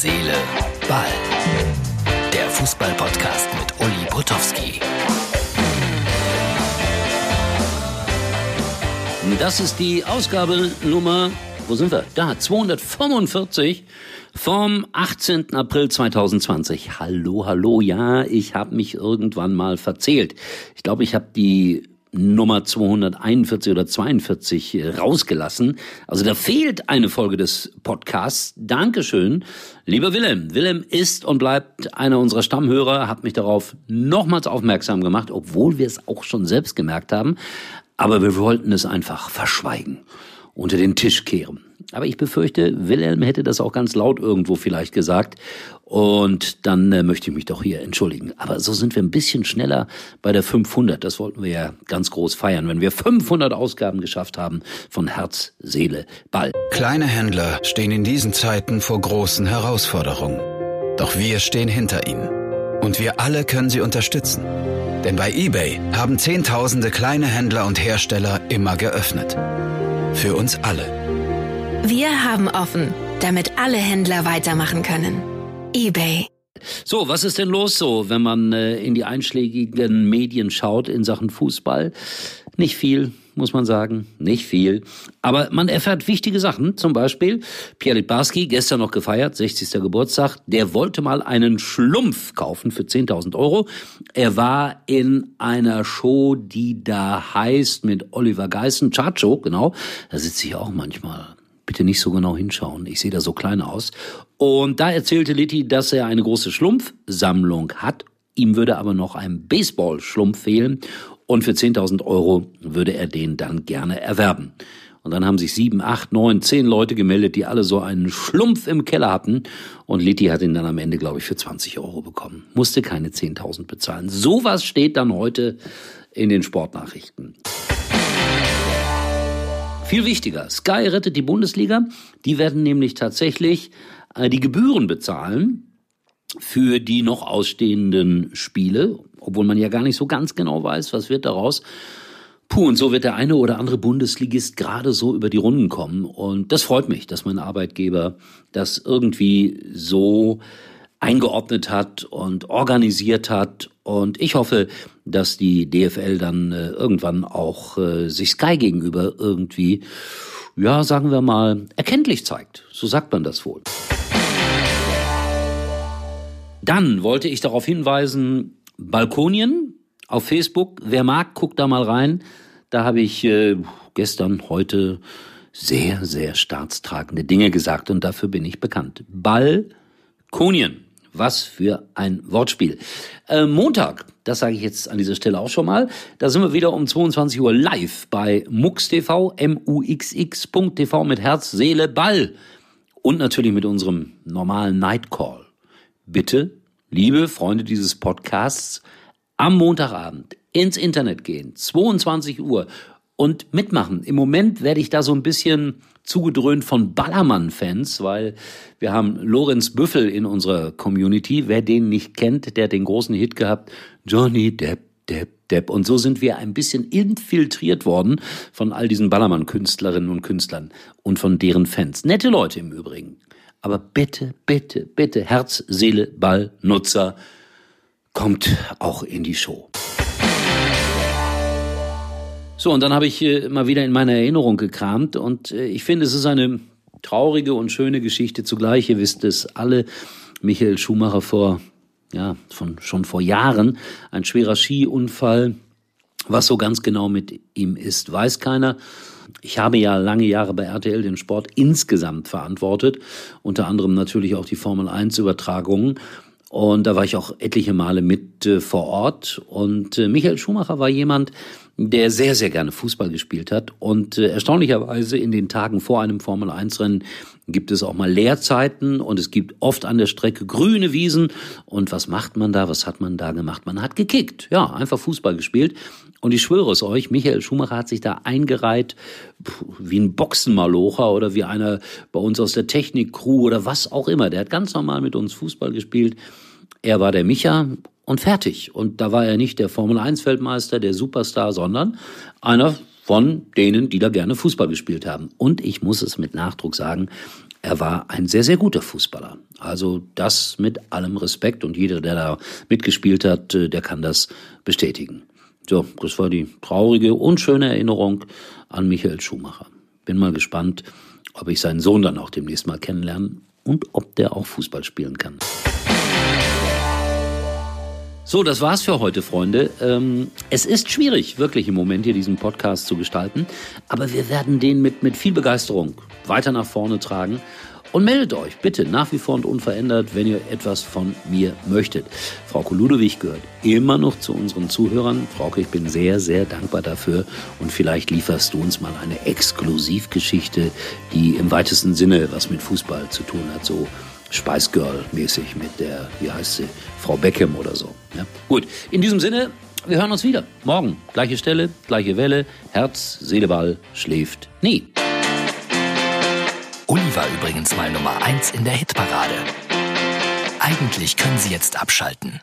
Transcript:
Seele, Ball. Der Fußball-Podcast mit Uli Potowski. Das ist die Ausgabe Nummer, wo sind wir? Da, 245 vom 18. April 2020. Hallo, hallo, ja, ich habe mich irgendwann mal verzählt. Ich glaube, ich habe die Nummer 241 oder 42 äh, rausgelassen. Also da fehlt eine Folge des Podcasts. Dankeschön, lieber Willem. Willem ist und bleibt einer unserer Stammhörer, hat mich darauf nochmals aufmerksam gemacht, obwohl wir es auch schon selbst gemerkt haben. Aber wir wollten es einfach verschweigen, unter den Tisch kehren. Aber ich befürchte, Wilhelm hätte das auch ganz laut irgendwo vielleicht gesagt. Und dann äh, möchte ich mich doch hier entschuldigen. Aber so sind wir ein bisschen schneller bei der 500. Das wollten wir ja ganz groß feiern, wenn wir 500 Ausgaben geschafft haben von Herz, Seele, Ball. Kleine Händler stehen in diesen Zeiten vor großen Herausforderungen. Doch wir stehen hinter ihnen. Und wir alle können sie unterstützen. Denn bei eBay haben Zehntausende kleine Händler und Hersteller immer geöffnet. Für uns alle. Wir haben offen, damit alle Händler weitermachen können. eBay. So, was ist denn los so, wenn man äh, in die einschlägigen Medien schaut in Sachen Fußball? Nicht viel, muss man sagen, nicht viel. Aber man erfährt wichtige Sachen. Zum Beispiel Pierre Litbarski, gestern noch gefeiert, 60. Geburtstag, der wollte mal einen Schlumpf kaufen für 10.000 Euro. Er war in einer Show, die da heißt mit Oliver Geissen, Chacho, genau. Da sitze ich auch manchmal bitte nicht so genau hinschauen. Ich sehe da so klein aus. Und da erzählte Litti, dass er eine große Schlumpfsammlung hat. Ihm würde aber noch ein Baseball-Schlumpf fehlen. Und für 10.000 Euro würde er den dann gerne erwerben. Und dann haben sich sieben, acht, neun, zehn Leute gemeldet, die alle so einen Schlumpf im Keller hatten. Und Litti hat ihn dann am Ende, glaube ich, für 20 Euro bekommen. Musste keine 10.000 bezahlen. Sowas steht dann heute in den Sportnachrichten. Viel wichtiger, Sky rettet die Bundesliga. Die werden nämlich tatsächlich äh, die Gebühren bezahlen für die noch ausstehenden Spiele, obwohl man ja gar nicht so ganz genau weiß, was wird daraus. Puh, und so wird der eine oder andere Bundesligist gerade so über die Runden kommen. Und das freut mich, dass mein Arbeitgeber das irgendwie so eingeordnet hat und organisiert hat. Und ich hoffe, dass die DFL dann äh, irgendwann auch äh, sich Sky gegenüber irgendwie, ja, sagen wir mal, erkenntlich zeigt. So sagt man das wohl. Dann wollte ich darauf hinweisen, Balkonien auf Facebook. Wer mag, guckt da mal rein. Da habe ich äh, gestern, heute sehr, sehr staatstragende Dinge gesagt und dafür bin ich bekannt. Balkonien. Was für ein Wortspiel. Äh, Montag, das sage ich jetzt an dieser Stelle auch schon mal, da sind wir wieder um 22 Uhr live bei MUXTV, M-U-X-X.tv mit Herz, Seele, Ball. Und natürlich mit unserem normalen Nightcall. Bitte, liebe Freunde dieses Podcasts, am Montagabend ins Internet gehen, 22 Uhr und mitmachen. Im Moment werde ich da so ein bisschen zugedröhnt von Ballermann-Fans, weil wir haben Lorenz Büffel in unserer Community. Wer den nicht kennt, der hat den großen Hit gehabt. Johnny Depp, Depp, Depp. Und so sind wir ein bisschen infiltriert worden von all diesen Ballermann-Künstlerinnen und Künstlern und von deren Fans. Nette Leute im Übrigen. Aber bitte, bitte, bitte, Herz, Seele, Ball, Nutzer, kommt auch in die Show. So, und dann habe ich äh, mal wieder in meiner Erinnerung gekramt und äh, ich finde, es ist eine traurige und schöne Geschichte zugleich. Ihr wisst es alle. Michael Schumacher vor, ja, von, schon vor Jahren, ein schwerer Skiunfall. Was so ganz genau mit ihm ist, weiß keiner. Ich habe ja lange Jahre bei RTL den Sport insgesamt verantwortet, unter anderem natürlich auch die Formel 1 Übertragungen. Und da war ich auch etliche Male mit äh, vor Ort. Und äh, Michael Schumacher war jemand, der sehr, sehr gerne Fußball gespielt hat. Und äh, erstaunlicherweise in den Tagen vor einem Formel-1-Rennen gibt es auch mal Leerzeiten und es gibt oft an der Strecke grüne Wiesen. Und was macht man da? Was hat man da gemacht? Man hat gekickt. Ja, einfach Fußball gespielt. Und ich schwöre es euch, Michael Schumacher hat sich da eingereiht wie ein Boxenmalocher oder wie einer bei uns aus der Technik-Crew oder was auch immer. Der hat ganz normal mit uns Fußball gespielt. Er war der Micha und fertig. Und da war er nicht der Formel-1-Weltmeister, der Superstar, sondern einer von denen, die da gerne Fußball gespielt haben. Und ich muss es mit Nachdruck sagen, er war ein sehr, sehr guter Fußballer. Also das mit allem Respekt und jeder, der da mitgespielt hat, äh, der kann das bestätigen. So, das war die traurige, unschöne Erinnerung an Michael Schumacher. Bin mal gespannt, ob ich seinen Sohn dann auch demnächst mal kennenlerne und ob der auch Fußball spielen kann. So, das war's für heute, Freunde. Ähm, es ist schwierig, wirklich im Moment hier diesen Podcast zu gestalten, aber wir werden den mit, mit viel Begeisterung weiter nach vorne tragen. Und meldet euch bitte nach wie vor und unverändert, wenn ihr etwas von mir möchtet. Frau Ludewig gehört immer noch zu unseren Zuhörern. Frauke, ich bin sehr, sehr dankbar dafür. Und vielleicht lieferst du uns mal eine Exklusivgeschichte, die im weitesten Sinne was mit Fußball zu tun hat. So Spice Girl mäßig mit der, wie heißt sie, Frau Beckham oder so. Ja? Gut, in diesem Sinne, wir hören uns wieder. Morgen, gleiche Stelle, gleiche Welle. Herz, Seele, Ball, schläft nie. Uli war übrigens mal Nummer 1 in der Hitparade. Eigentlich können Sie jetzt abschalten.